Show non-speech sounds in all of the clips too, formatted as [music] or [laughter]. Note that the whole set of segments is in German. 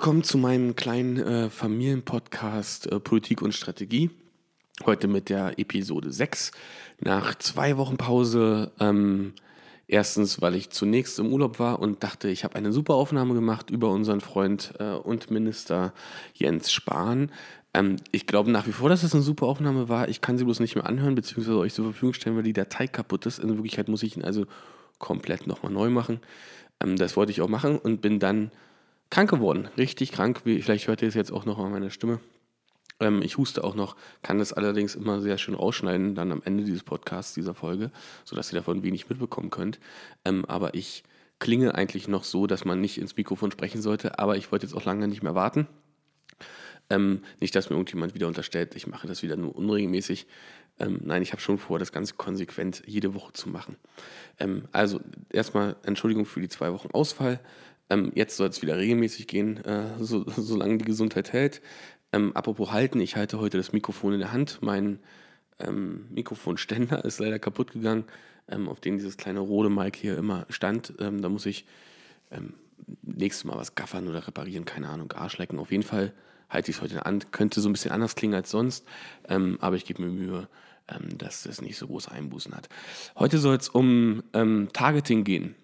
Willkommen zu meinem kleinen äh, Familienpodcast äh, Politik und Strategie. Heute mit der Episode 6. Nach zwei Wochen Pause. Ähm, erstens, weil ich zunächst im Urlaub war und dachte, ich habe eine super Aufnahme gemacht über unseren Freund äh, und Minister Jens Spahn. Ähm, ich glaube nach wie vor, dass es eine super Aufnahme war. Ich kann sie bloß nicht mehr anhören, beziehungsweise euch zur Verfügung stellen, weil die Datei kaputt ist. In Wirklichkeit muss ich ihn also komplett nochmal neu machen. Ähm, das wollte ich auch machen und bin dann krank geworden. Richtig krank. Wie, vielleicht hört ihr es jetzt auch noch an meiner Stimme. Ähm, ich huste auch noch, kann das allerdings immer sehr schön rausschneiden, dann am Ende dieses Podcasts, dieser Folge, sodass ihr davon wenig mitbekommen könnt. Ähm, aber ich klinge eigentlich noch so, dass man nicht ins Mikrofon sprechen sollte, aber ich wollte jetzt auch lange nicht mehr warten. Ähm, nicht, dass mir irgendjemand wieder unterstellt, ich mache das wieder nur unregelmäßig. Ähm, nein, ich habe schon vor, das Ganze konsequent jede Woche zu machen. Ähm, also erstmal Entschuldigung für die zwei Wochen Ausfall. Ähm, jetzt soll es wieder regelmäßig gehen, äh, so, solange die Gesundheit hält. Ähm, apropos halten, ich halte heute das Mikrofon in der Hand. Mein ähm, Mikrofonständer [laughs] ist leider kaputt gegangen, auf dem dieses kleine rote Mic hier immer stand. da muss ich nächstes Mal was gaffern oder reparieren, keine Ahnung, Arsch lecken. Auf jeden Fall halte ich es heute an. Könnte so ein bisschen anders klingen als sonst, ähm, aber ich gebe mir Mühe, ähm, dass es nicht so große Einbußen hat. Heute soll es um ähm, Targeting gehen.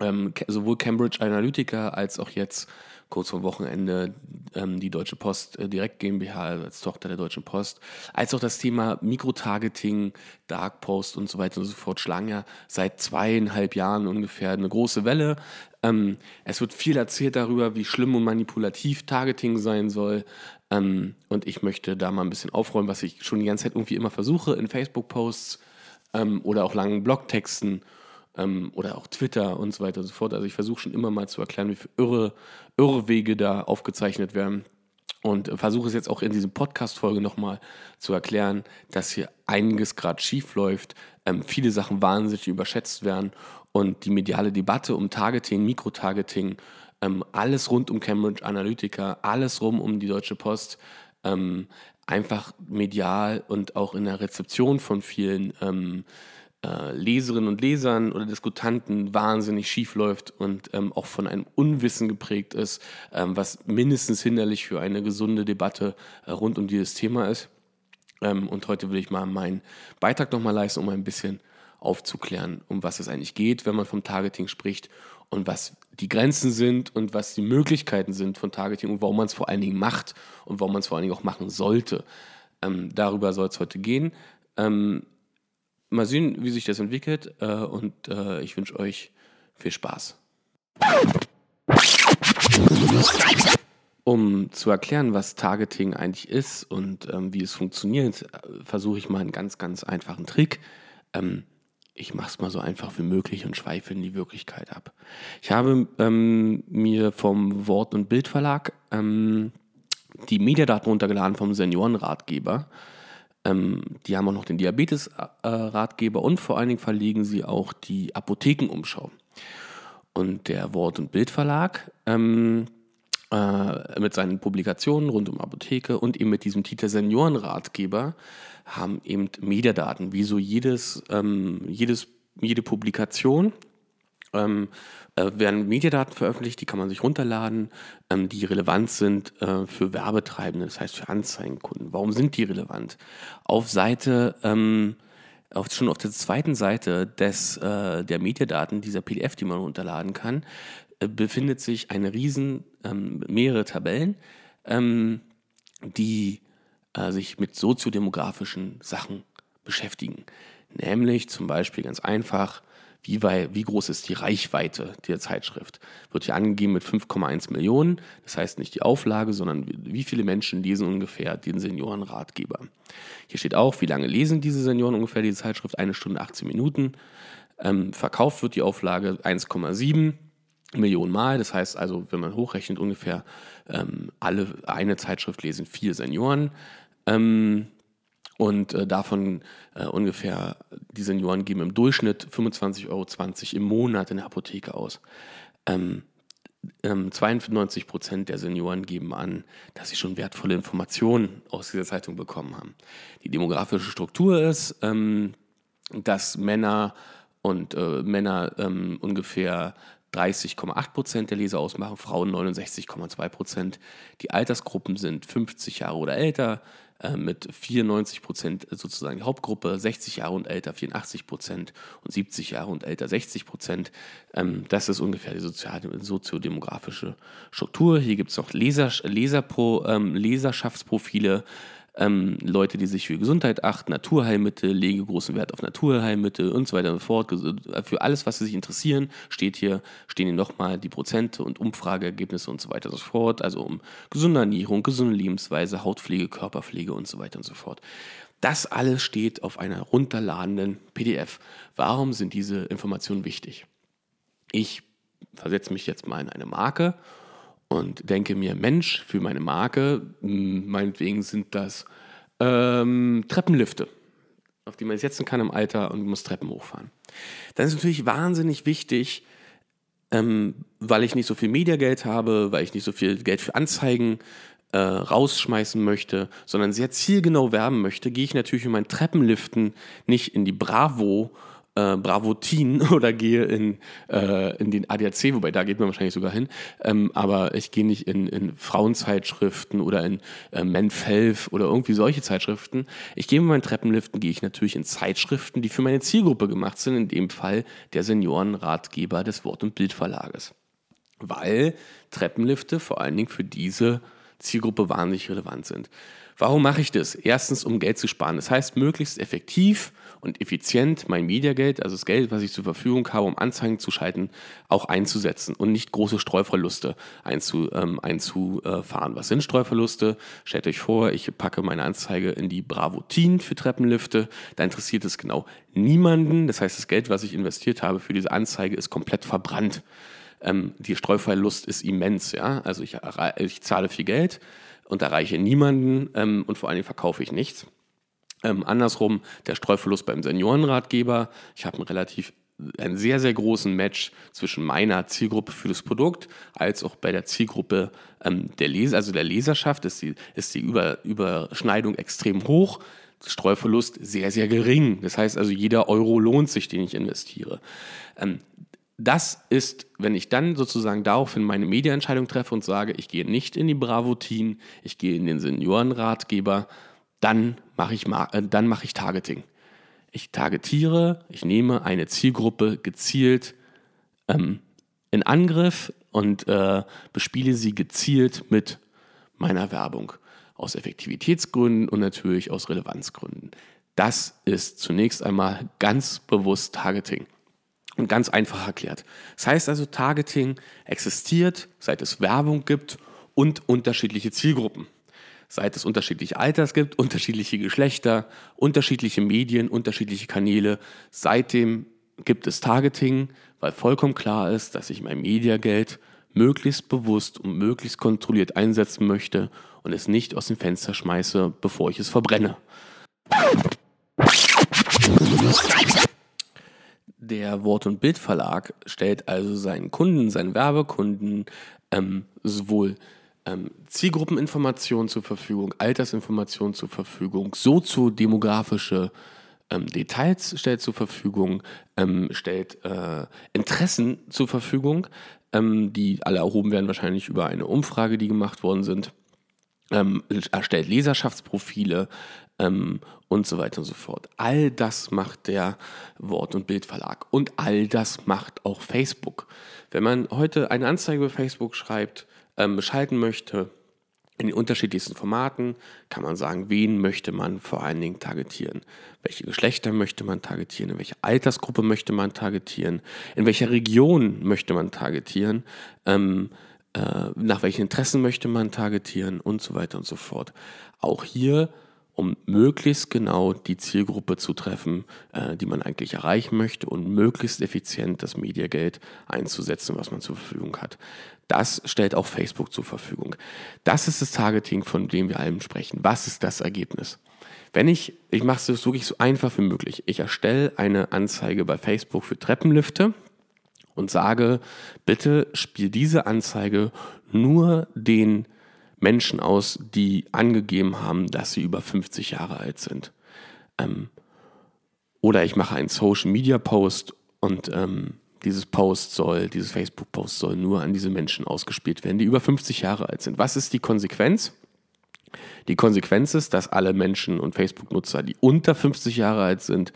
Ähm, sowohl Cambridge Analytica als auch jetzt kurz vor Wochenende ähm, die Deutsche Post äh, Direkt GmbH als Tochter der Deutschen Post, als auch das Thema Mikrotargeting, Dark Post und so weiter und so fort schlagen ja seit zweieinhalb Jahren ungefähr eine große Welle. Ähm, es wird viel erzählt darüber, wie schlimm und manipulativ Targeting sein soll. Ähm, und ich möchte da mal ein bisschen aufräumen, was ich schon die ganze Zeit irgendwie immer versuche in Facebook-Posts ähm, oder auch langen Blogtexten ähm, oder auch Twitter und so weiter und so fort. Also ich versuche schon immer mal zu erklären, wie viele irre, irre Wege da aufgezeichnet werden. Und versuche es jetzt auch in diesem Podcast-Folge nochmal zu erklären, dass hier einiges gerade schief läuft, ähm, viele Sachen wahnsinnig überschätzt werden und die mediale Debatte um Targeting, Mikrotargeting, ähm, alles rund um Cambridge Analytica, alles rum um die Deutsche Post, ähm, einfach medial und auch in der Rezeption von vielen ähm, äh, Leserinnen und Lesern oder Diskutanten wahnsinnig schief läuft und ähm, auch von einem Unwissen geprägt ist, ähm, was mindestens hinderlich für eine gesunde Debatte äh, rund um dieses Thema ist. Ähm, und heute will ich mal meinen Beitrag nochmal leisten, um ein bisschen aufzuklären, um was es eigentlich geht, wenn man vom Targeting spricht und was die Grenzen sind und was die Möglichkeiten sind von Targeting und warum man es vor allen Dingen macht und warum man es vor allen Dingen auch machen sollte. Ähm, darüber soll es heute gehen. Ähm, mal sehen, wie sich das entwickelt äh, und äh, ich wünsche euch viel Spaß. Um zu erklären, was Targeting eigentlich ist und ähm, wie es funktioniert, äh, versuche ich mal einen ganz, ganz einfachen Trick. Ähm, ich mache es mal so einfach wie möglich und schweife in die Wirklichkeit ab. Ich habe ähm, mir vom Wort- und Bildverlag ähm, die Mediadaten runtergeladen vom Seniorenratgeber. Ähm, die haben auch noch den Diabetes-Ratgeber und vor allen Dingen verlegen sie auch die Apothekenumschau. Und der Wort- und Bildverlag ähm, äh, mit seinen Publikationen rund um Apotheke und eben mit diesem Titel Seniorenratgeber haben eben Mediadaten, wie so jedes, ähm, jedes, jede Publikation ähm, äh, werden Mediadaten veröffentlicht, die kann man sich runterladen, ähm, die relevant sind äh, für Werbetreibende, das heißt für Anzeigenkunden. Warum sind die relevant? Auf Seite, ähm, auf, schon auf der zweiten Seite des, äh, der Mediadaten, dieser PDF, die man runterladen kann, äh, befindet sich eine riesen, ähm, mehrere Tabellen, ähm, die äh, sich mit soziodemografischen Sachen beschäftigen. Nämlich zum Beispiel ganz einfach, wie, wie groß ist die Reichweite der Zeitschrift? Wird hier angegeben mit 5,1 Millionen. Das heißt nicht die Auflage, sondern wie viele Menschen lesen ungefähr den Seniorenratgeber. Hier steht auch, wie lange lesen diese Senioren ungefähr die Zeitschrift? Eine Stunde 18 Minuten. Ähm, verkauft wird die Auflage 1,7 Millionen Mal. Das heißt also, wenn man hochrechnet, ungefähr ähm, alle eine Zeitschrift lesen vier Senioren. Ähm, und äh, davon äh, ungefähr, die Senioren geben im Durchschnitt 25,20 Euro im Monat in der Apotheke aus. Ähm, ähm, 92 Prozent der Senioren geben an, dass sie schon wertvolle Informationen aus dieser Zeitung bekommen haben. Die demografische Struktur ist, ähm, dass Männer und äh, Männer ähm, ungefähr 30,8 Prozent der Leser ausmachen, Frauen 69,2 Prozent. Die Altersgruppen sind 50 Jahre oder älter, äh, mit 94 Prozent sozusagen die Hauptgruppe, 60 Jahre und älter 84 Prozent und 70 Jahre und älter 60 Prozent. Ähm, das ist ungefähr die soziodemografische Struktur. Hier gibt es noch Leser, Leserpro, ähm, Leserschaftsprofile ähm, Leute, die sich für Gesundheit achten, Naturheilmittel, lege großen Wert auf Naturheilmittel und so weiter und so fort. Für alles, was sie sich interessieren, steht hier, stehen hier nochmal die Prozente und Umfrageergebnisse und so weiter und so fort. Also um gesunde Ernährung, gesunde Lebensweise, Hautpflege, Körperpflege und so weiter und so fort. Das alles steht auf einer runterladenden PDF. Warum sind diese Informationen wichtig? Ich versetze mich jetzt mal in eine Marke und denke mir, Mensch, für meine Marke, hm, meinetwegen sind das ähm, Treppenlifte, auf die man setzen kann im Alter und muss Treppen hochfahren. Dann ist natürlich wahnsinnig wichtig, ähm, weil ich nicht so viel Mediageld habe, weil ich nicht so viel Geld für Anzeigen äh, rausschmeißen möchte, sondern sehr zielgenau werben möchte, gehe ich natürlich mit meinen Treppenliften nicht in die Bravo äh, Bravotin [laughs] oder gehe in, äh, in den ADAC, wobei da geht man wahrscheinlich sogar hin, ähm, aber ich gehe nicht in, in Frauenzeitschriften oder in äh, Menfelf oder irgendwie solche Zeitschriften. Ich gehe mit meinen Treppenliften, gehe ich natürlich in Zeitschriften, die für meine Zielgruppe gemacht sind, in dem Fall der Seniorenratgeber des Wort- und Bildverlages. Weil Treppenlifte vor allen Dingen für diese Zielgruppe wahnsinnig relevant sind. Warum mache ich das? Erstens, um Geld zu sparen. Das heißt, möglichst effektiv und effizient mein Mediageld, also das Geld, was ich zur Verfügung habe, um Anzeigen zu schalten, auch einzusetzen und nicht große Streuverluste einzu, ähm, einzufahren. Was sind Streuverluste? Stellt euch vor, ich packe meine Anzeige in die Bravo Teen für Treppenlifte. Da interessiert es genau niemanden. Das heißt, das Geld, was ich investiert habe für diese Anzeige, ist komplett verbrannt. Ähm, die Streuverlust ist immens. Ja? Also ich, ich zahle viel Geld und erreiche niemanden ähm, und vor allen Dingen verkaufe ich nichts. Ähm, andersrum, der Streuverlust beim Seniorenratgeber. Ich habe einen relativ einen sehr, sehr großen Match zwischen meiner Zielgruppe für das Produkt als auch bei der Zielgruppe ähm, der Leser, also der Leserschaft ist die, ist die Über, Überschneidung extrem hoch. Streuverlust sehr, sehr gering. Das heißt also, jeder Euro lohnt sich, den ich investiere. Ähm, das ist, wenn ich dann sozusagen daraufhin meine Mediaentscheidung treffe und sage, ich gehe nicht in die Bravo-Teen, ich gehe in den Seniorenratgeber, dann mache ich, äh, dann mache ich Targeting. Ich targetiere, ich nehme eine Zielgruppe gezielt ähm, in Angriff und äh, bespiele sie gezielt mit meiner Werbung. Aus Effektivitätsgründen und natürlich aus Relevanzgründen. Das ist zunächst einmal ganz bewusst Targeting. Und ganz einfach erklärt. Das heißt also, Targeting existiert, seit es Werbung gibt und unterschiedliche Zielgruppen seit es unterschiedliche Alters gibt, unterschiedliche Geschlechter, unterschiedliche Medien, unterschiedliche Kanäle. Seitdem gibt es Targeting, weil vollkommen klar ist, dass ich mein Mediageld möglichst bewusst und möglichst kontrolliert einsetzen möchte und es nicht aus dem Fenster schmeiße, bevor ich es verbrenne. Der Wort- und Bildverlag stellt also seinen Kunden, seinen Werbekunden ähm, sowohl ähm, Zielgruppeninformationen zur Verfügung, Altersinformationen zur Verfügung, soziodemografische ähm, Details stellt zur Verfügung, ähm, stellt äh, Interessen zur Verfügung, ähm, die alle erhoben werden wahrscheinlich über eine Umfrage, die gemacht worden sind, ähm, erstellt Leserschaftsprofile ähm, und so weiter und so fort. All das macht der Wort- und Bildverlag und all das macht auch Facebook. Wenn man heute eine Anzeige über Facebook schreibt, ähm, schalten möchte, in den unterschiedlichsten Formaten kann man sagen, wen möchte man vor allen Dingen targetieren. Welche Geschlechter möchte man targetieren, in welcher Altersgruppe möchte man targetieren, in welcher Region möchte man targetieren, ähm, äh, nach welchen Interessen möchte man targetieren und so weiter und so fort. Auch hier um möglichst genau die Zielgruppe zu treffen, äh, die man eigentlich erreichen möchte und möglichst effizient das Mediageld einzusetzen, was man zur Verfügung hat. Das stellt auch Facebook zur Verfügung. Das ist das Targeting, von dem wir allem sprechen. Was ist das Ergebnis? Wenn ich, ich mache es wirklich so einfach wie möglich. Ich erstelle eine Anzeige bei Facebook für Treppenlifte und sage, bitte spiel diese Anzeige nur den Menschen aus, die angegeben haben, dass sie über 50 Jahre alt sind. Ähm, oder ich mache einen Social Media Post und ähm, dieses Post soll, dieses Facebook-Post soll nur an diese Menschen ausgespielt werden, die über 50 Jahre alt sind. Was ist die Konsequenz? Die Konsequenz ist, dass alle Menschen und Facebook-Nutzer, die unter 50 Jahre alt sind,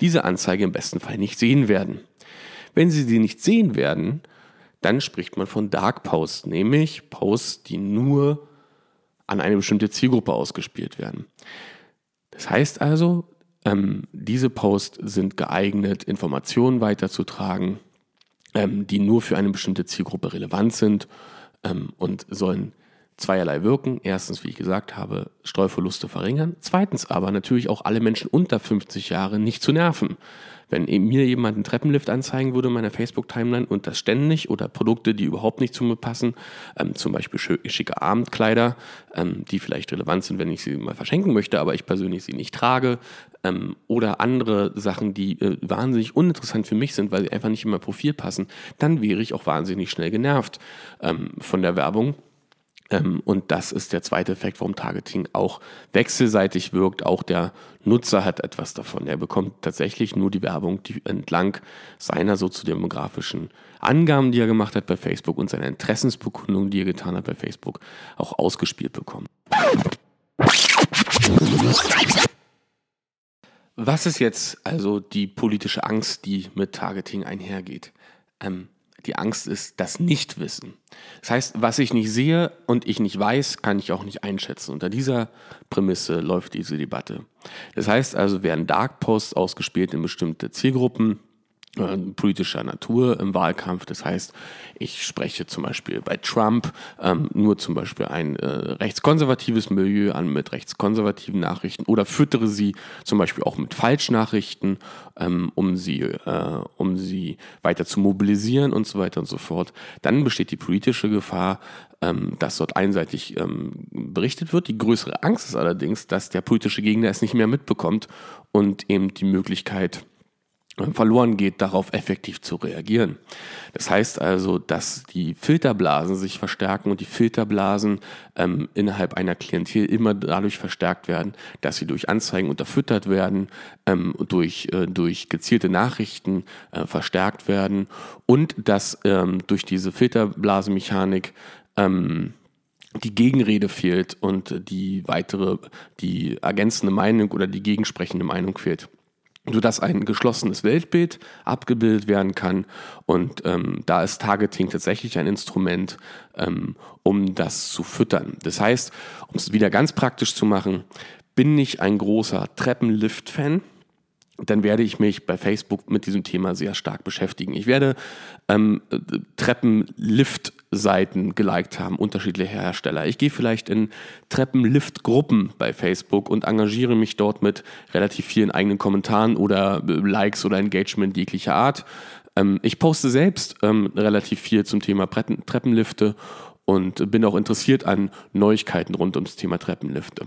diese Anzeige im besten Fall nicht sehen werden. Wenn sie sie nicht sehen werden, dann spricht man von Dark Posts, nämlich Posts, die nur an eine bestimmte Zielgruppe ausgespielt werden. Das heißt also, ähm, diese Posts sind geeignet, Informationen weiterzutragen, ähm, die nur für eine bestimmte Zielgruppe relevant sind ähm, und sollen zweierlei wirken. Erstens, wie ich gesagt habe, Streuverluste verringern. Zweitens aber natürlich auch alle Menschen unter 50 Jahre nicht zu nerven. Wenn mir jemand einen Treppenlift anzeigen würde in meiner Facebook-Timeline und das ständig oder Produkte, die überhaupt nicht zu mir passen, ähm, zum Beispiel schicke Abendkleider, ähm, die vielleicht relevant sind, wenn ich sie mal verschenken möchte, aber ich persönlich sie nicht trage, ähm, oder andere Sachen, die äh, wahnsinnig uninteressant für mich sind, weil sie einfach nicht in mein Profil passen, dann wäre ich auch wahnsinnig schnell genervt ähm, von der Werbung und das ist der zweite Effekt, warum Targeting auch wechselseitig wirkt. Auch der Nutzer hat etwas davon. Er bekommt tatsächlich nur die Werbung, die entlang seiner soziodemografischen Angaben, die er gemacht hat bei Facebook und seiner Interessensbekundung, die er getan hat bei Facebook, auch ausgespielt bekommt. Was ist jetzt also die politische Angst, die mit Targeting einhergeht? Ähm, die Angst ist das Nichtwissen. Das heißt, was ich nicht sehe und ich nicht weiß, kann ich auch nicht einschätzen. Unter dieser Prämisse läuft diese Debatte. Das heißt also, werden Dark Posts ausgespielt in bestimmte Zielgruppen, äh, politischer Natur im Wahlkampf. Das heißt, ich spreche zum Beispiel bei Trump ähm, nur zum Beispiel ein äh, rechtskonservatives Milieu an mit rechtskonservativen Nachrichten oder füttere sie zum Beispiel auch mit Falschnachrichten, ähm, um sie, äh, um sie weiter zu mobilisieren und so weiter und so fort. Dann besteht die politische Gefahr, ähm, dass dort einseitig ähm, berichtet wird. Die größere Angst ist allerdings, dass der politische Gegner es nicht mehr mitbekommt und eben die Möglichkeit verloren geht, darauf effektiv zu reagieren. Das heißt also, dass die Filterblasen sich verstärken und die Filterblasen ähm, innerhalb einer Klientel immer dadurch verstärkt werden, dass sie durch Anzeigen unterfüttert werden, ähm, durch, äh, durch gezielte Nachrichten äh, verstärkt werden und dass ähm, durch diese Filterblasenmechanik ähm, die Gegenrede fehlt und die weitere, die ergänzende Meinung oder die gegensprechende Meinung fehlt sodass ein geschlossenes Weltbild abgebildet werden kann. Und ähm, da ist Targeting tatsächlich ein Instrument, ähm, um das zu füttern. Das heißt, um es wieder ganz praktisch zu machen, bin ich ein großer Treppenlift-Fan dann werde ich mich bei Facebook mit diesem Thema sehr stark beschäftigen. Ich werde ähm, Treppenlift-Seiten geliked haben, unterschiedliche Hersteller. Ich gehe vielleicht in Treppenlift-Gruppen bei Facebook und engagiere mich dort mit relativ vielen eigenen Kommentaren oder äh, Likes oder Engagement jeglicher Art. Ähm, ich poste selbst ähm, relativ viel zum Thema Treppenlifte und bin auch interessiert an Neuigkeiten rund ums Thema Treppenlifte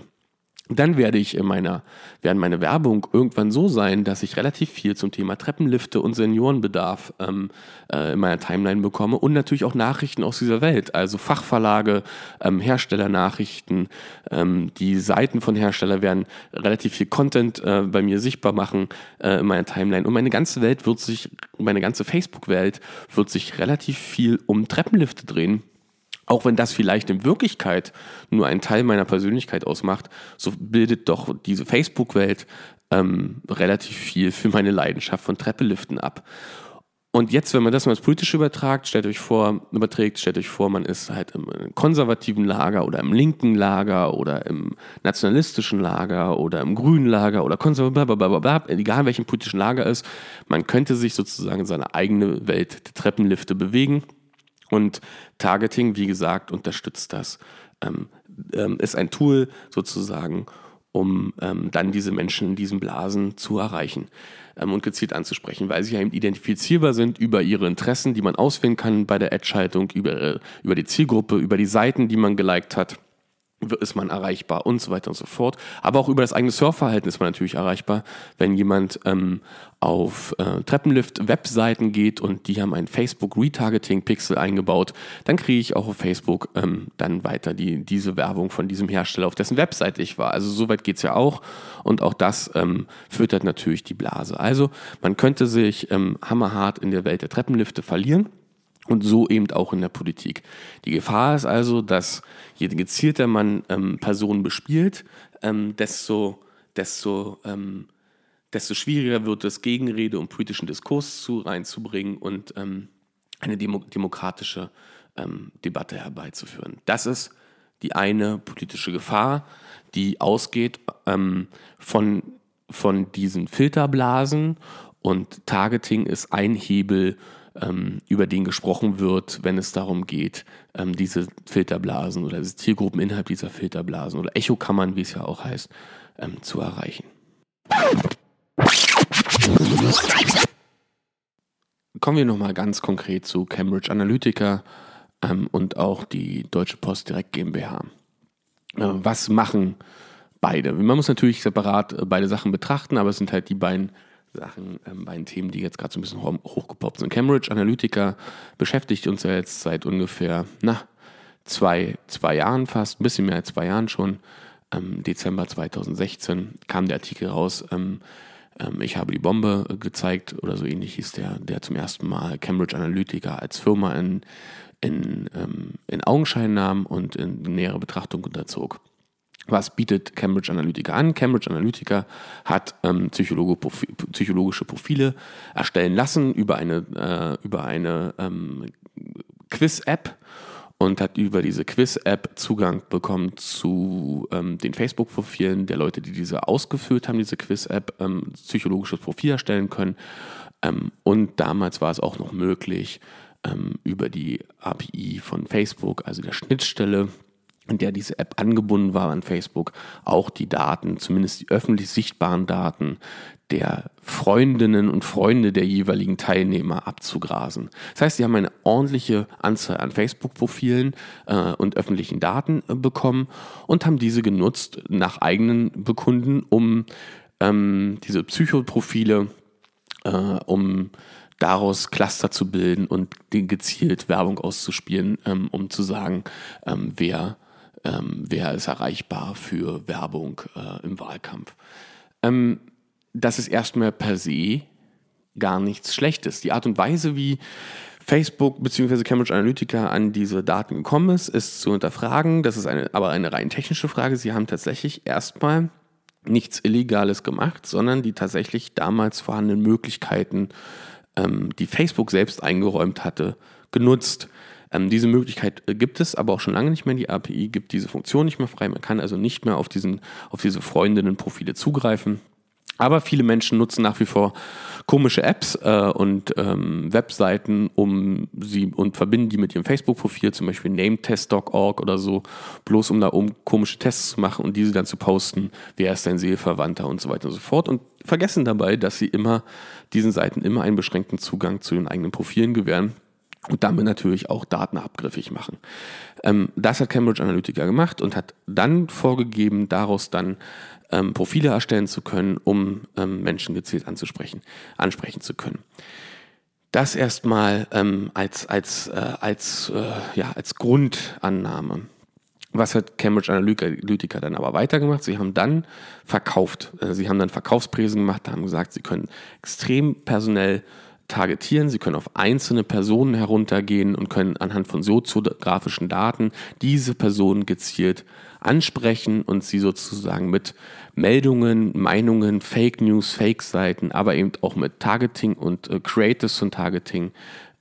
dann werde ich in meiner, werden meine Werbung irgendwann so sein, dass ich relativ viel zum Thema Treppenlifte und Seniorenbedarf ähm, äh, in meiner Timeline bekomme und natürlich auch Nachrichten aus dieser Welt, also Fachverlage, ähm, Herstellernachrichten, ähm, die Seiten von Herstellern werden relativ viel Content äh, bei mir sichtbar machen äh, in meiner Timeline. Und meine ganze Welt wird sich, meine ganze Facebook-Welt wird sich relativ viel um Treppenlifte drehen auch wenn das vielleicht in Wirklichkeit nur ein Teil meiner Persönlichkeit ausmacht, so bildet doch diese Facebook-Welt ähm, relativ viel für meine Leidenschaft von Treppeliften ab. Und jetzt, wenn man das mal ins Politische übertragt, stellt euch vor, überträgt, stellt euch vor, man ist halt im konservativen Lager oder im linken Lager oder im nationalistischen Lager oder im grünen Lager oder konservativ, egal in welchem politischen Lager ist, man könnte sich sozusagen in seine eigene Welt der Treppenlifte bewegen und Targeting, wie gesagt, unterstützt das. Ähm, ähm, ist ein Tool sozusagen, um ähm, dann diese Menschen in diesen Blasen zu erreichen ähm, und gezielt anzusprechen, weil sie ja eben identifizierbar sind über ihre Interessen, die man auswählen kann bei der Ad-Schaltung, über, über die Zielgruppe, über die Seiten, die man geliked hat ist man erreichbar und so weiter und so fort. Aber auch über das eigene Surfverhalten ist man natürlich erreichbar. Wenn jemand ähm, auf äh, Treppenlift-Webseiten geht und die haben ein Facebook-Retargeting-Pixel eingebaut, dann kriege ich auch auf Facebook ähm, dann weiter die, diese Werbung von diesem Hersteller, auf dessen Webseite ich war. Also soweit geht es ja auch. Und auch das ähm, füttert natürlich die Blase. Also man könnte sich ähm, hammerhart in der Welt der Treppenlifte verlieren. Und so eben auch in der Politik. Die Gefahr ist also, dass je gezielter man ähm, Personen bespielt, ähm, desto, desto, ähm, desto schwieriger wird es, Gegenrede und politischen Diskurs zu, reinzubringen und ähm, eine demo demokratische ähm, Debatte herbeizuführen. Das ist die eine politische Gefahr, die ausgeht ähm, von, von diesen Filterblasen und Targeting ist ein Hebel, ähm, über den gesprochen wird, wenn es darum geht, ähm, diese Filterblasen oder diese Zielgruppen innerhalb dieser Filterblasen oder Echokammern, wie es ja auch heißt, ähm, zu erreichen. Kommen wir nochmal ganz konkret zu Cambridge Analytica ähm, und auch die Deutsche Post Direkt GmbH. Äh, was machen beide? Man muss natürlich separat äh, beide Sachen betrachten, aber es sind halt die beiden Sachen, ähm, bei den Themen, die jetzt gerade so ein bisschen hochgepoppt sind. Cambridge Analytica beschäftigt uns ja jetzt seit ungefähr, na, zwei, zwei Jahren fast, ein bisschen mehr als zwei Jahren schon. Ähm, Dezember 2016 kam der Artikel raus, ähm, ähm, ich habe die Bombe gezeigt oder so ähnlich hieß der, der zum ersten Mal Cambridge Analytica als Firma in, in, ähm, in Augenschein nahm und in nähere Betrachtung unterzog. Was bietet Cambridge Analytica an? Cambridge Analytica hat ähm, psychologische Profile erstellen lassen über eine, äh, über eine ähm, Quiz-App und hat über diese Quiz-App Zugang bekommen zu ähm, den Facebook-Profilen der Leute, die diese ausgefüllt haben, diese Quiz-App, ähm, psychologisches Profil erstellen können. Ähm, und damals war es auch noch möglich, ähm, über die API von Facebook, also der Schnittstelle, in der diese App angebunden war an Facebook, auch die Daten, zumindest die öffentlich sichtbaren Daten der Freundinnen und Freunde der jeweiligen Teilnehmer abzugrasen. Das heißt, sie haben eine ordentliche Anzahl an Facebook-Profilen äh, und öffentlichen Daten äh, bekommen und haben diese genutzt nach eigenen Bekunden, um ähm, diese Psychoprofile, äh, um daraus Cluster zu bilden und gezielt Werbung auszuspielen, ähm, um zu sagen, ähm, wer ähm, wer ist erreichbar für Werbung äh, im Wahlkampf. Ähm, das ist erstmal per se gar nichts Schlechtes. Die Art und Weise, wie Facebook bzw. Cambridge Analytica an diese Daten gekommen ist, ist zu hinterfragen. Das ist eine, aber eine rein technische Frage. Sie haben tatsächlich erstmal nichts Illegales gemacht, sondern die tatsächlich damals vorhandenen Möglichkeiten, ähm, die Facebook selbst eingeräumt hatte, genutzt. Ähm, diese Möglichkeit äh, gibt es aber auch schon lange nicht mehr. Die API gibt diese Funktion nicht mehr frei. Man kann also nicht mehr auf, diesen, auf diese Freundinnenprofile zugreifen. Aber viele Menschen nutzen nach wie vor komische Apps äh, und ähm, Webseiten, um sie und verbinden die mit ihrem Facebook-Profil, zum Beispiel nametest.org oder so, bloß um da um komische Tests zu machen und diese dann zu posten, wer ist dein Seelverwandter und so weiter und so fort und vergessen dabei, dass sie immer diesen Seiten immer einen beschränkten Zugang zu den eigenen Profilen gewähren und damit natürlich auch Daten abgriffig machen. Ähm, das hat Cambridge Analytica gemacht und hat dann vorgegeben, daraus dann ähm, Profile erstellen zu können, um ähm, Menschen gezielt anzusprechen, ansprechen zu können. Das erstmal als, als, äh, als, äh, ja, als Grundannahme. Was hat Cambridge Analytica dann aber weitergemacht? Sie haben dann verkauft. Äh, sie haben dann Verkaufspresen gemacht, haben gesagt, sie können extrem personell targetieren, Sie können auf einzelne Personen heruntergehen und können anhand von soziografischen Daten diese Personen gezielt ansprechen und sie sozusagen mit Meldungen, Meinungen, Fake News, Fake-Seiten, aber eben auch mit Targeting und äh, Creatives von Targeting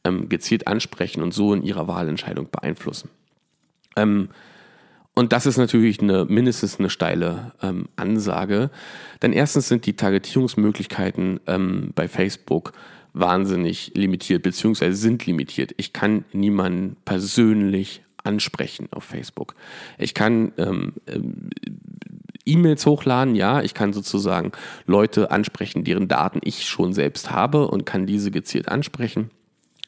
ähm, gezielt ansprechen und so in ihrer Wahlentscheidung beeinflussen. Ähm, und das ist natürlich eine, mindestens eine steile ähm, Ansage. Denn erstens sind die Targetierungsmöglichkeiten ähm, bei Facebook wahnsinnig limitiert, beziehungsweise sind limitiert. Ich kann niemanden persönlich ansprechen auf Facebook. Ich kann ähm, ähm, E-Mails hochladen, ja, ich kann sozusagen Leute ansprechen, deren Daten ich schon selbst habe und kann diese gezielt ansprechen.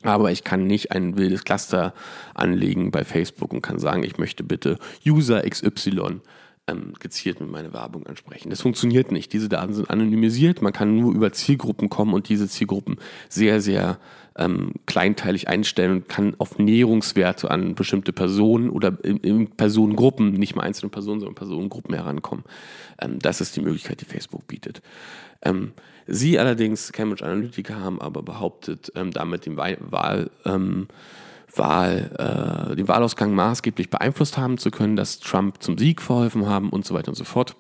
Aber ich kann nicht ein wildes Cluster anlegen bei Facebook und kann sagen, ich möchte bitte User XY ähm, gezielt mit meiner Werbung ansprechen. Das funktioniert nicht. Diese Daten sind anonymisiert. Man kann nur über Zielgruppen kommen und diese Zielgruppen sehr, sehr ähm, kleinteilig einstellen und kann auf Näherungswerte an bestimmte Personen oder in, in Personengruppen, nicht mal einzelne Personen, sondern Personengruppen herankommen. Ähm, das ist die Möglichkeit, die Facebook bietet. Ähm, Sie allerdings, Cambridge Analytica, haben aber behauptet, ähm, damit den Wahl, ähm, Wahl, äh, den Wahlausgang maßgeblich beeinflusst haben zu können, dass Trump zum Sieg verholfen haben und so weiter und so fort.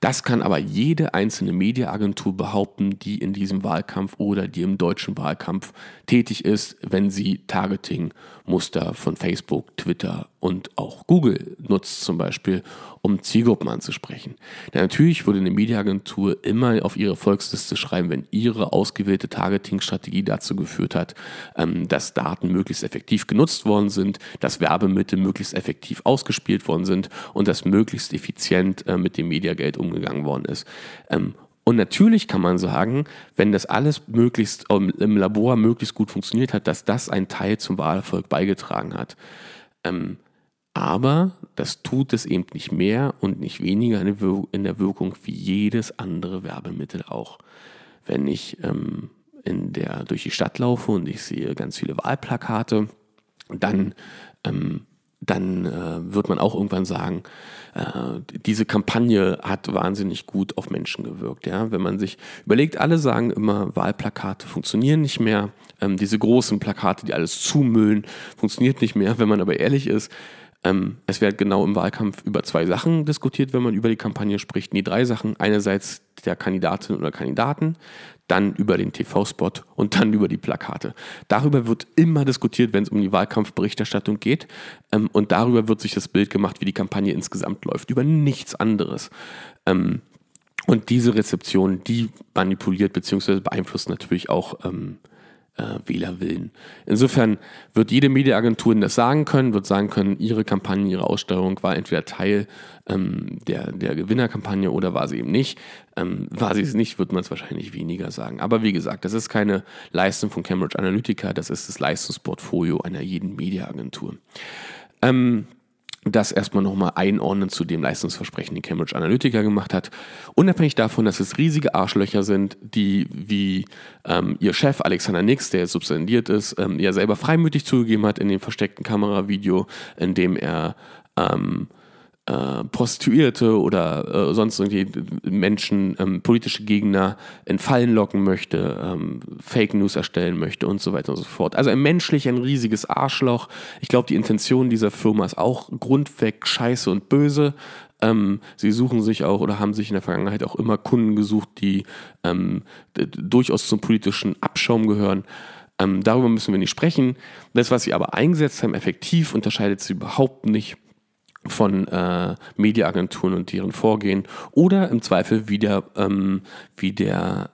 Das kann aber jede einzelne Mediaagentur behaupten, die in diesem Wahlkampf oder die im deutschen Wahlkampf tätig ist, wenn sie Targeting-Muster von Facebook, Twitter und auch Google nutzt zum Beispiel, um Zielgruppen anzusprechen. Denn natürlich würde eine Mediaagentur immer auf ihre Volksliste schreiben, wenn ihre ausgewählte Targeting-Strategie dazu geführt hat, ähm, dass Daten möglichst effektiv genutzt worden sind, dass Werbemittel möglichst effektiv ausgespielt worden sind und dass möglichst effizient äh, mit dem Mediageld umgegangen worden ist. Ähm, und natürlich kann man sagen, wenn das alles möglichst im Labor möglichst gut funktioniert hat, dass das ein Teil zum Wahlerfolg beigetragen hat. Ähm, aber das tut es eben nicht mehr und nicht weniger in der Wirkung wie jedes andere Werbemittel auch. Wenn ich ähm, in der, durch die Stadt laufe und ich sehe ganz viele Wahlplakate, dann, ähm, dann äh, wird man auch irgendwann sagen, äh, diese Kampagne hat wahnsinnig gut auf Menschen gewirkt. Ja? Wenn man sich überlegt, alle sagen immer, Wahlplakate funktionieren nicht mehr. Ähm, diese großen Plakate, die alles zumüllen, funktioniert nicht mehr. Wenn man aber ehrlich ist, ähm, es wird genau im Wahlkampf über zwei Sachen diskutiert, wenn man über die Kampagne spricht. Nee, drei Sachen. Einerseits der Kandidatin oder Kandidaten, dann über den TV-Spot und dann über die Plakate. Darüber wird immer diskutiert, wenn es um die Wahlkampfberichterstattung geht. Ähm, und darüber wird sich das Bild gemacht, wie die Kampagne insgesamt läuft. Über nichts anderes. Ähm, und diese Rezeption, die manipuliert bzw. beeinflusst natürlich auch ähm, äh, Wählerwillen. Insofern wird jede Mediaagentur das sagen können, wird sagen können, ihre Kampagne, ihre Aussteuerung war entweder Teil ähm, der, der Gewinnerkampagne oder war sie eben nicht. Ähm, war sie es nicht, wird man es wahrscheinlich weniger sagen. Aber wie gesagt, das ist keine Leistung von Cambridge Analytica, das ist das Leistungsportfolio einer jeden Mediaagentur. Ähm, das erstmal nochmal einordnen zu dem Leistungsversprechen, den Cambridge Analytica gemacht hat. Unabhängig davon, dass es riesige Arschlöcher sind, die wie ähm, ihr Chef Alexander Nix, der jetzt suspendiert ist, ähm, ja selber freimütig zugegeben hat in dem versteckten Kameravideo, in dem er ähm, äh, Prostituierte oder äh, sonst irgendwie Menschen, ähm, politische Gegner in Fallen locken möchte, ähm, Fake News erstellen möchte und so weiter und so fort. Also ein menschlich ein riesiges Arschloch. Ich glaube, die Intention dieser Firma ist auch grundweg scheiße und böse. Ähm, sie suchen sich auch oder haben sich in der Vergangenheit auch immer Kunden gesucht, die ähm, durchaus zum politischen Abschaum gehören. Ähm, darüber müssen wir nicht sprechen. Das, was sie aber eingesetzt haben, effektiv, unterscheidet sie überhaupt nicht von äh, Mediaagenturen und deren Vorgehen oder im Zweifel wie der, ähm, wie der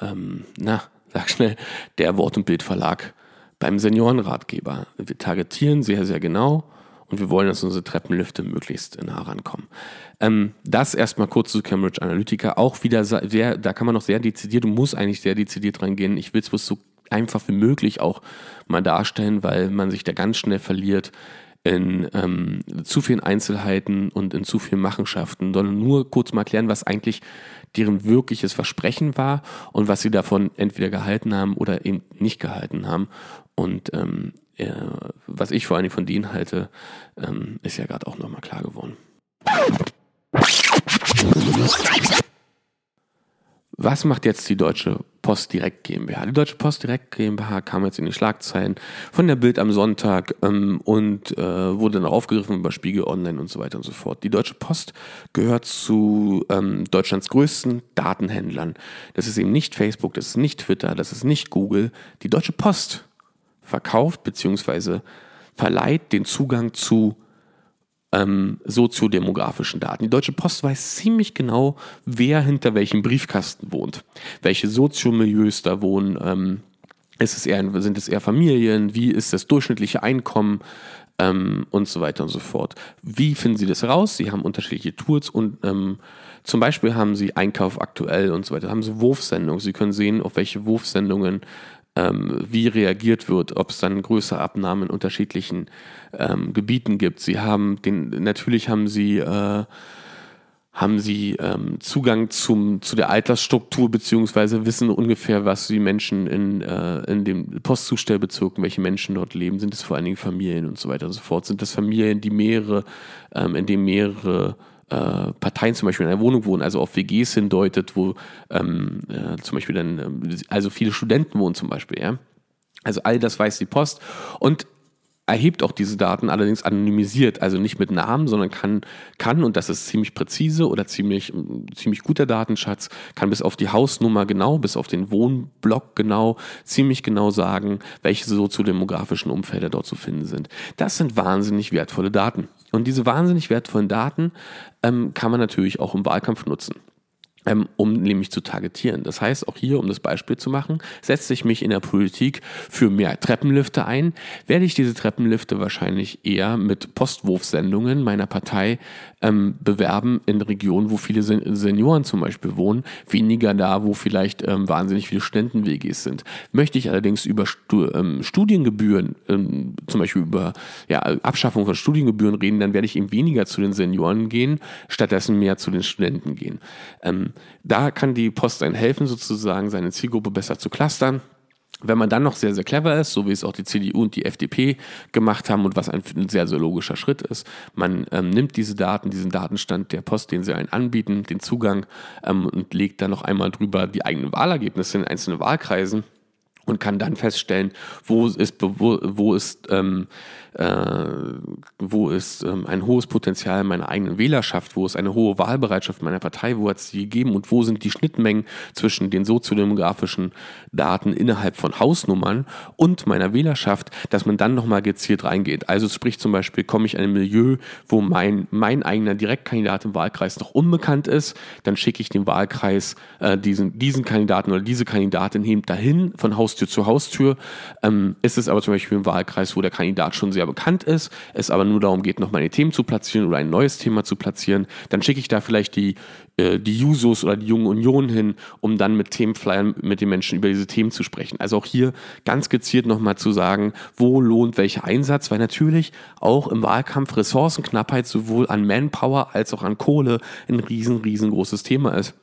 äh, ähm, na, sag schnell, der Wort- und Bildverlag beim Seniorenratgeber. Wir targetieren sehr, sehr genau und wir wollen, dass unsere Treppenlifte möglichst nah rankommen. Ähm, das erstmal kurz zu Cambridge Analytica. Auch wieder sehr, da kann man noch sehr dezidiert und muss eigentlich sehr dezidiert rangehen. Ich will es bloß so einfach wie möglich auch mal darstellen, weil man sich da ganz schnell verliert in ähm, zu vielen Einzelheiten und in zu vielen Machenschaften, sondern nur kurz mal erklären, was eigentlich deren wirkliches Versprechen war und was sie davon entweder gehalten haben oder eben nicht gehalten haben. Und ähm, äh, was ich vor allen Dingen von denen halte, ähm, ist ja gerade auch nochmal klar geworden. Was macht jetzt die Deutsche Post Direkt GmbH? Die Deutsche Post Direkt GmbH kam jetzt in die Schlagzeilen von der Bild am Sonntag ähm, und äh, wurde dann aufgegriffen über Spiegel Online und so weiter und so fort. Die Deutsche Post gehört zu ähm, Deutschlands größten Datenhändlern. Das ist eben nicht Facebook, das ist nicht Twitter, das ist nicht Google. Die Deutsche Post verkauft bzw. verleiht den Zugang zu ähm, soziodemografischen Daten. Die Deutsche Post weiß ziemlich genau, wer hinter welchem Briefkasten wohnt, welche Soziomilieus da wohnen. Ähm, ist es eher, sind es eher Familien? Wie ist das durchschnittliche Einkommen? Ähm, und so weiter und so fort. Wie finden Sie das raus? Sie haben unterschiedliche Tools und ähm, zum Beispiel haben Sie Einkauf aktuell und so weiter, haben Sie Wurfsendungen. Sie können sehen, auf welche Wurfsendungen ähm, wie reagiert wird, ob es dann größere Abnahmen in unterschiedlichen ähm, Gebieten gibt. Sie haben den, natürlich haben sie äh, haben sie ähm, Zugang zum, zu der Altersstruktur beziehungsweise wissen ungefähr, was die Menschen in, äh, in dem Postzustellbezirk, welche Menschen dort leben, sind es vor allen Dingen Familien und so weiter und so fort. Sind das Familien, die mehrere, ähm, in denen mehrere äh, Parteien zum Beispiel in einer Wohnung wohnen, also auf WGs hindeutet, wo ähm, äh, zum Beispiel dann, äh, also viele Studenten wohnen zum Beispiel, ja. Also all das weiß die Post und erhebt auch diese Daten allerdings anonymisiert, also nicht mit Namen, sondern kann, kann und das ist ziemlich präzise oder ziemlich, ziemlich guter Datenschatz, kann bis auf die Hausnummer genau, bis auf den Wohnblock genau, ziemlich genau sagen, welche soziodemografischen Umfelder dort zu finden sind. Das sind wahnsinnig wertvolle Daten. Und diese wahnsinnig wertvollen Daten ähm, kann man natürlich auch im Wahlkampf nutzen ähm, um nämlich zu targetieren. Das heißt, auch hier, um das Beispiel zu machen, setze ich mich in der Politik für mehr Treppenlifte ein, werde ich diese Treppenlifte wahrscheinlich eher mit Postwurfsendungen meiner Partei ähm, bewerben in Regionen, wo viele Sen Senioren zum Beispiel wohnen, weniger da, wo vielleicht ähm, wahnsinnig viele Studenten-WGs sind. Möchte ich allerdings über Stu ähm, Studiengebühren, ähm, zum Beispiel über ja, Abschaffung von Studiengebühren reden, dann werde ich eben weniger zu den Senioren gehen, stattdessen mehr zu den Studenten gehen. Ähm, da kann die Post einen helfen, sozusagen seine Zielgruppe besser zu clustern. Wenn man dann noch sehr, sehr clever ist, so wie es auch die CDU und die FDP gemacht haben und was ein sehr, sehr logischer Schritt ist, man ähm, nimmt diese Daten, diesen Datenstand der Post, den sie einen anbieten, den Zugang ähm, und legt dann noch einmal drüber die eigenen Wahlergebnisse in einzelnen Wahlkreisen und kann dann feststellen, wo ist, wo, ist, ähm, äh, wo ist ähm, ein hohes Potenzial meiner eigenen Wählerschaft, wo ist eine hohe Wahlbereitschaft meiner Partei, wo hat es sie gegeben und wo sind die Schnittmengen zwischen den soziodemografischen Daten innerhalb von Hausnummern und meiner Wählerschaft, dass man dann nochmal gezielt reingeht. Also sprich zum Beispiel, komme ich in ein Milieu, wo mein, mein eigener Direktkandidat im Wahlkreis noch unbekannt ist, dann schicke ich den Wahlkreis äh, diesen, diesen Kandidaten oder diese Kandidatin dahin von Haus Haustür zu Haustür. Ähm, ist es aber zum Beispiel im Wahlkreis, wo der Kandidat schon sehr bekannt ist, es aber nur darum geht, noch meine Themen zu platzieren oder ein neues Thema zu platzieren, dann schicke ich da vielleicht die, äh, die Jusos oder die Jungen Union hin, um dann mit Themenflyern mit den Menschen über diese Themen zu sprechen. Also auch hier ganz gezielt nochmal zu sagen, wo lohnt welcher Einsatz, weil natürlich auch im Wahlkampf Ressourcenknappheit sowohl an Manpower als auch an Kohle ein riesen, riesengroßes Thema ist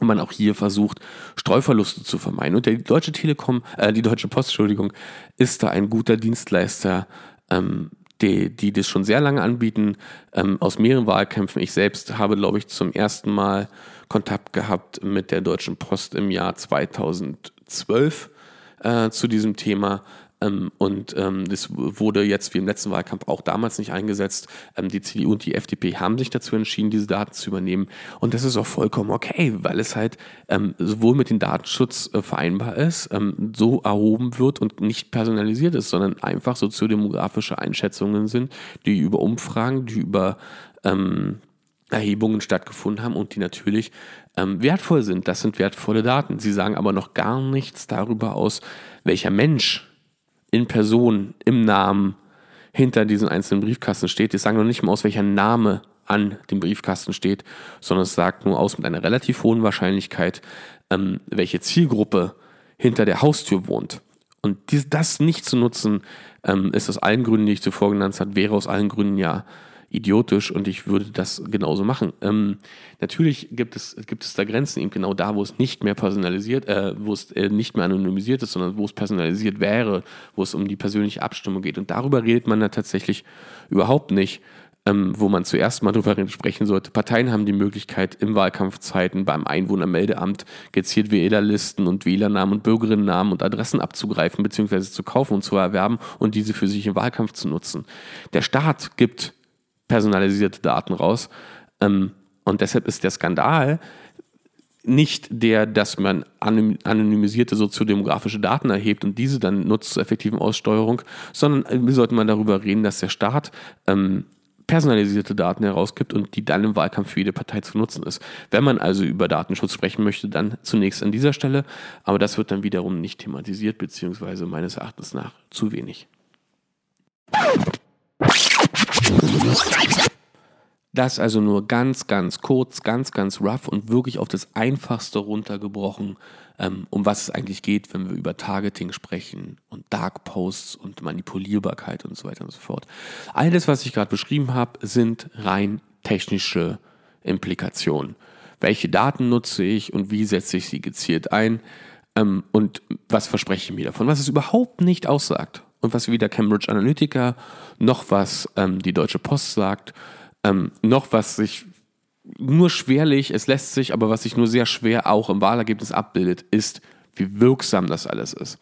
und man auch hier versucht, Streuverluste zu vermeiden. Und die Deutsche Telekom, äh, die Deutsche Post, Entschuldigung, ist da ein guter Dienstleister, ähm, die, die das schon sehr lange anbieten, ähm, aus mehreren Wahlkämpfen. Ich selbst habe, glaube ich, zum ersten Mal Kontakt gehabt mit der Deutschen Post im Jahr 2012 äh, zu diesem Thema. Ähm, und ähm, das wurde jetzt wie im letzten Wahlkampf auch damals nicht eingesetzt. Ähm, die CDU und die FDP haben sich dazu entschieden, diese Daten zu übernehmen. Und das ist auch vollkommen okay, weil es halt ähm, sowohl mit dem Datenschutz äh, vereinbar ist, ähm, so erhoben wird und nicht personalisiert ist, sondern einfach soziodemografische Einschätzungen sind, die über Umfragen, die über ähm, Erhebungen stattgefunden haben und die natürlich ähm, wertvoll sind. Das sind wertvolle Daten. Sie sagen aber noch gar nichts darüber aus, welcher Mensch in Person, im Namen hinter diesen einzelnen Briefkasten steht. Die sagen noch nicht mal aus, welcher Name an dem Briefkasten steht, sondern es sagt nur aus mit einer relativ hohen Wahrscheinlichkeit, ähm, welche Zielgruppe hinter der Haustür wohnt. Und dies, das nicht zu nutzen, ähm, ist aus allen Gründen, die ich zuvor genannt habe, wäre aus allen Gründen ja idiotisch und ich würde das genauso machen. Ähm, natürlich gibt es, gibt es da Grenzen, eben genau da, wo es nicht mehr personalisiert, äh, wo es äh, nicht mehr anonymisiert ist, sondern wo es personalisiert wäre, wo es um die persönliche Abstimmung geht. Und darüber redet man da tatsächlich überhaupt nicht. Ähm, wo man zuerst mal darüber sprechen sollte. Parteien haben die Möglichkeit, im Wahlkampfzeiten beim Einwohnermeldeamt gezielt Wählerlisten und Wählernamen und Bürgerinnennamen und Adressen abzugreifen bzw. zu kaufen und zu erwerben und diese für sich im Wahlkampf zu nutzen. Der Staat gibt personalisierte Daten raus. Ähm, und deshalb ist der Skandal nicht der, dass man anonymisierte soziodemografische Daten erhebt und diese dann nutzt zur effektiven Aussteuerung, sondern äh, wir sollten mal darüber reden, dass der Staat ähm, personalisierte Daten herausgibt und die dann im Wahlkampf für jede Partei zu nutzen ist. Wenn man also über Datenschutz sprechen möchte, dann zunächst an dieser Stelle, aber das wird dann wiederum nicht thematisiert, beziehungsweise meines Erachtens nach zu wenig. Das also nur ganz, ganz kurz, ganz, ganz rough und wirklich auf das Einfachste runtergebrochen, ähm, um was es eigentlich geht, wenn wir über Targeting sprechen und Dark Posts und Manipulierbarkeit und so weiter und so fort. All das, was ich gerade beschrieben habe, sind rein technische Implikationen. Welche Daten nutze ich und wie setze ich sie gezielt ein? Ähm, und was verspreche ich mir davon? Was es überhaupt nicht aussagt und was weder Cambridge Analytica noch was ähm, die Deutsche Post sagt ähm, noch was sich nur schwerlich, es lässt sich, aber was sich nur sehr schwer auch im Wahlergebnis abbildet, ist, wie wirksam das alles ist.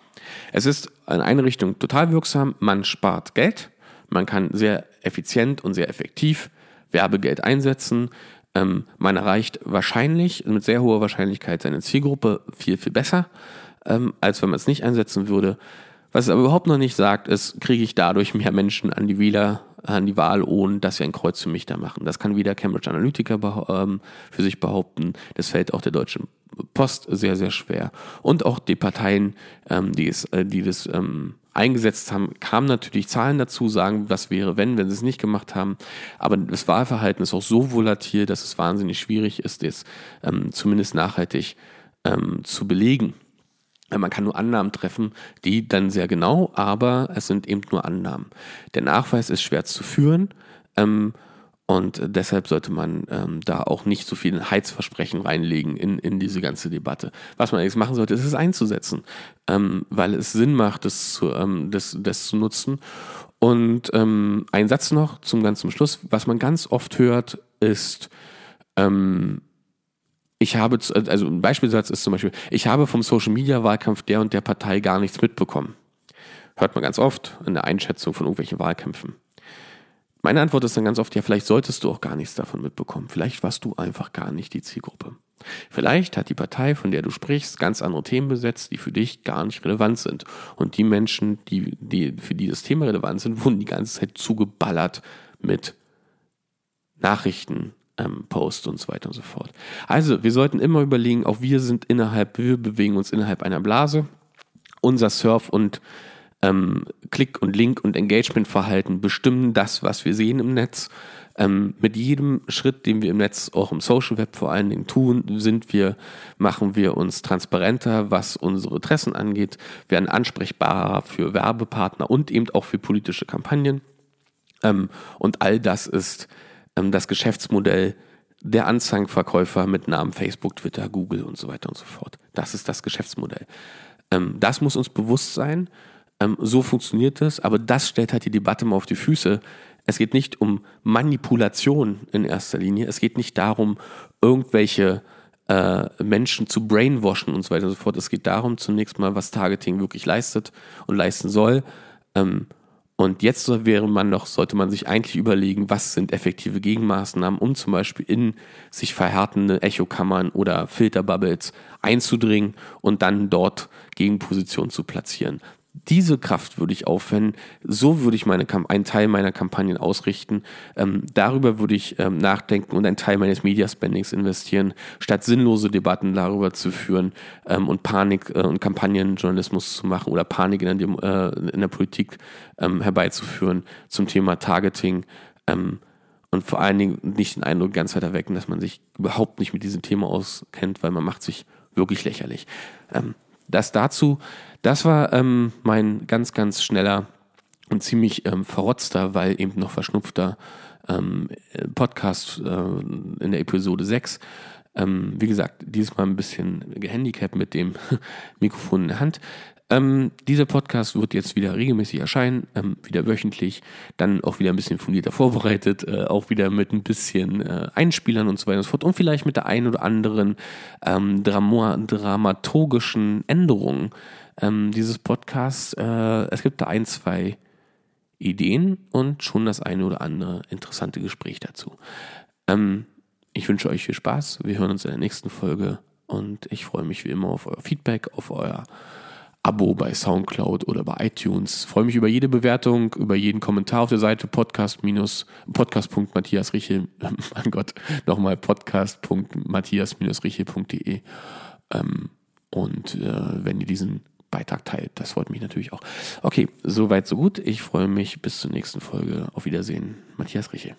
Es ist in eine Richtung total wirksam, man spart Geld, man kann sehr effizient und sehr effektiv Werbegeld einsetzen, ähm, man erreicht wahrscheinlich, mit sehr hoher Wahrscheinlichkeit seine Zielgruppe viel, viel besser, ähm, als wenn man es nicht einsetzen würde. Was es aber überhaupt noch nicht sagt, ist, kriege ich dadurch mehr Menschen an die Wähler an die Wahl, ohne dass sie ein Kreuz für mich da machen. Das kann weder Cambridge Analytica ähm, für sich behaupten, das fällt auch der Deutschen Post sehr, sehr schwer. Und auch die Parteien, ähm, die, es, äh, die das ähm, eingesetzt haben, kamen natürlich Zahlen dazu, sagen, was wäre, wenn, wenn sie es nicht gemacht haben. Aber das Wahlverhalten ist auch so volatil, dass es wahnsinnig schwierig ist, ähm, zumindest nachhaltig zu belegen. Man kann nur Annahmen treffen, die dann sehr genau, aber es sind eben nur Annahmen. Der Nachweis ist schwer zu führen ähm, und deshalb sollte man ähm, da auch nicht so viel Heizversprechen reinlegen in, in diese ganze Debatte. Was man jetzt machen sollte, ist es einzusetzen, ähm, weil es Sinn macht, das zu, ähm, das, das zu nutzen. Und ähm, ein Satz noch zum ganzen Schluss. Was man ganz oft hört, ist, ähm, ich habe, also ein Beispielsatz ist zum Beispiel, ich habe vom Social Media Wahlkampf der und der Partei gar nichts mitbekommen. Hört man ganz oft in der Einschätzung von irgendwelchen Wahlkämpfen. Meine Antwort ist dann ganz oft, ja, vielleicht solltest du auch gar nichts davon mitbekommen. Vielleicht warst du einfach gar nicht die Zielgruppe. Vielleicht hat die Partei, von der du sprichst, ganz andere Themen besetzt, die für dich gar nicht relevant sind. Und die Menschen, die, die für die das Thema relevant sind, wurden die ganze Zeit zugeballert mit Nachrichten, ähm, Post und so weiter und so fort. Also, wir sollten immer überlegen, auch wir sind innerhalb, wir bewegen uns innerhalb einer Blase. Unser Surf- und ähm, Klick- und Link- und Engagement-Verhalten bestimmen das, was wir sehen im Netz. Ähm, mit jedem Schritt, den wir im Netz, auch im Social Web vor allen Dingen tun, sind wir, machen wir uns transparenter, was unsere Interessen angeht, werden ansprechbarer für Werbepartner und eben auch für politische Kampagnen. Ähm, und all das ist das Geschäftsmodell der Anzeigenverkäufer mit Namen Facebook, Twitter, Google und so weiter und so fort. Das ist das Geschäftsmodell. Ähm, das muss uns bewusst sein. Ähm, so funktioniert es, aber das stellt halt die Debatte mal auf die Füße. Es geht nicht um Manipulation in erster Linie. Es geht nicht darum, irgendwelche äh, Menschen zu brainwashen und so weiter und so fort. Es geht darum, zunächst mal, was Targeting wirklich leistet und leisten soll. Ähm, und jetzt wäre man noch, sollte man sich eigentlich überlegen, was sind effektive Gegenmaßnahmen, um zum Beispiel in sich verhärtende Echokammern oder Filterbubbles einzudringen und dann dort Gegenpositionen zu platzieren diese Kraft würde ich aufwenden. So würde ich meine, einen Teil meiner Kampagnen ausrichten. Ähm, darüber würde ich ähm, nachdenken und einen Teil meines Media-Spendings investieren, statt sinnlose Debatten darüber zu führen ähm, und Panik äh, und Kampagnenjournalismus zu machen oder Panik in der, äh, in der Politik ähm, herbeizuführen zum Thema Targeting. Ähm, und vor allen Dingen nicht den Eindruck ganz weit erwecken, dass man sich überhaupt nicht mit diesem Thema auskennt, weil man macht sich wirklich lächerlich. Ähm, das dazu. Das war ähm, mein ganz, ganz schneller und ziemlich ähm, verrotzter, weil eben noch verschnupfter ähm, Podcast äh, in der Episode 6. Ähm, wie gesagt, dieses Mal ein bisschen gehandicapt mit dem [laughs] Mikrofon in der Hand. Ähm, dieser Podcast wird jetzt wieder regelmäßig erscheinen, ähm, wieder wöchentlich, dann auch wieder ein bisschen fundierter vorbereitet, äh, auch wieder mit ein bisschen äh, Einspielern und so weiter und so fort und vielleicht mit der einen oder anderen ähm, Drama dramaturgischen Änderung ähm, dieses Podcasts. Äh, es gibt da ein, zwei Ideen und schon das eine oder andere interessante Gespräch dazu. Ähm, ich wünsche euch viel Spaß. Wir hören uns in der nächsten Folge und ich freue mich wie immer auf euer Feedback, auf euer Abo bei Soundcloud oder bei iTunes. freue mich über jede Bewertung, über jeden Kommentar auf der Seite podcast.matthiasriche, [laughs] mein Gott, nochmal podcast.matthias-riche.de. Ähm, und äh, wenn ihr diesen Beitrag teilt, das freut mich natürlich auch. Okay, soweit, so gut. Ich freue mich bis zur nächsten Folge. Auf Wiedersehen. Matthias Riche.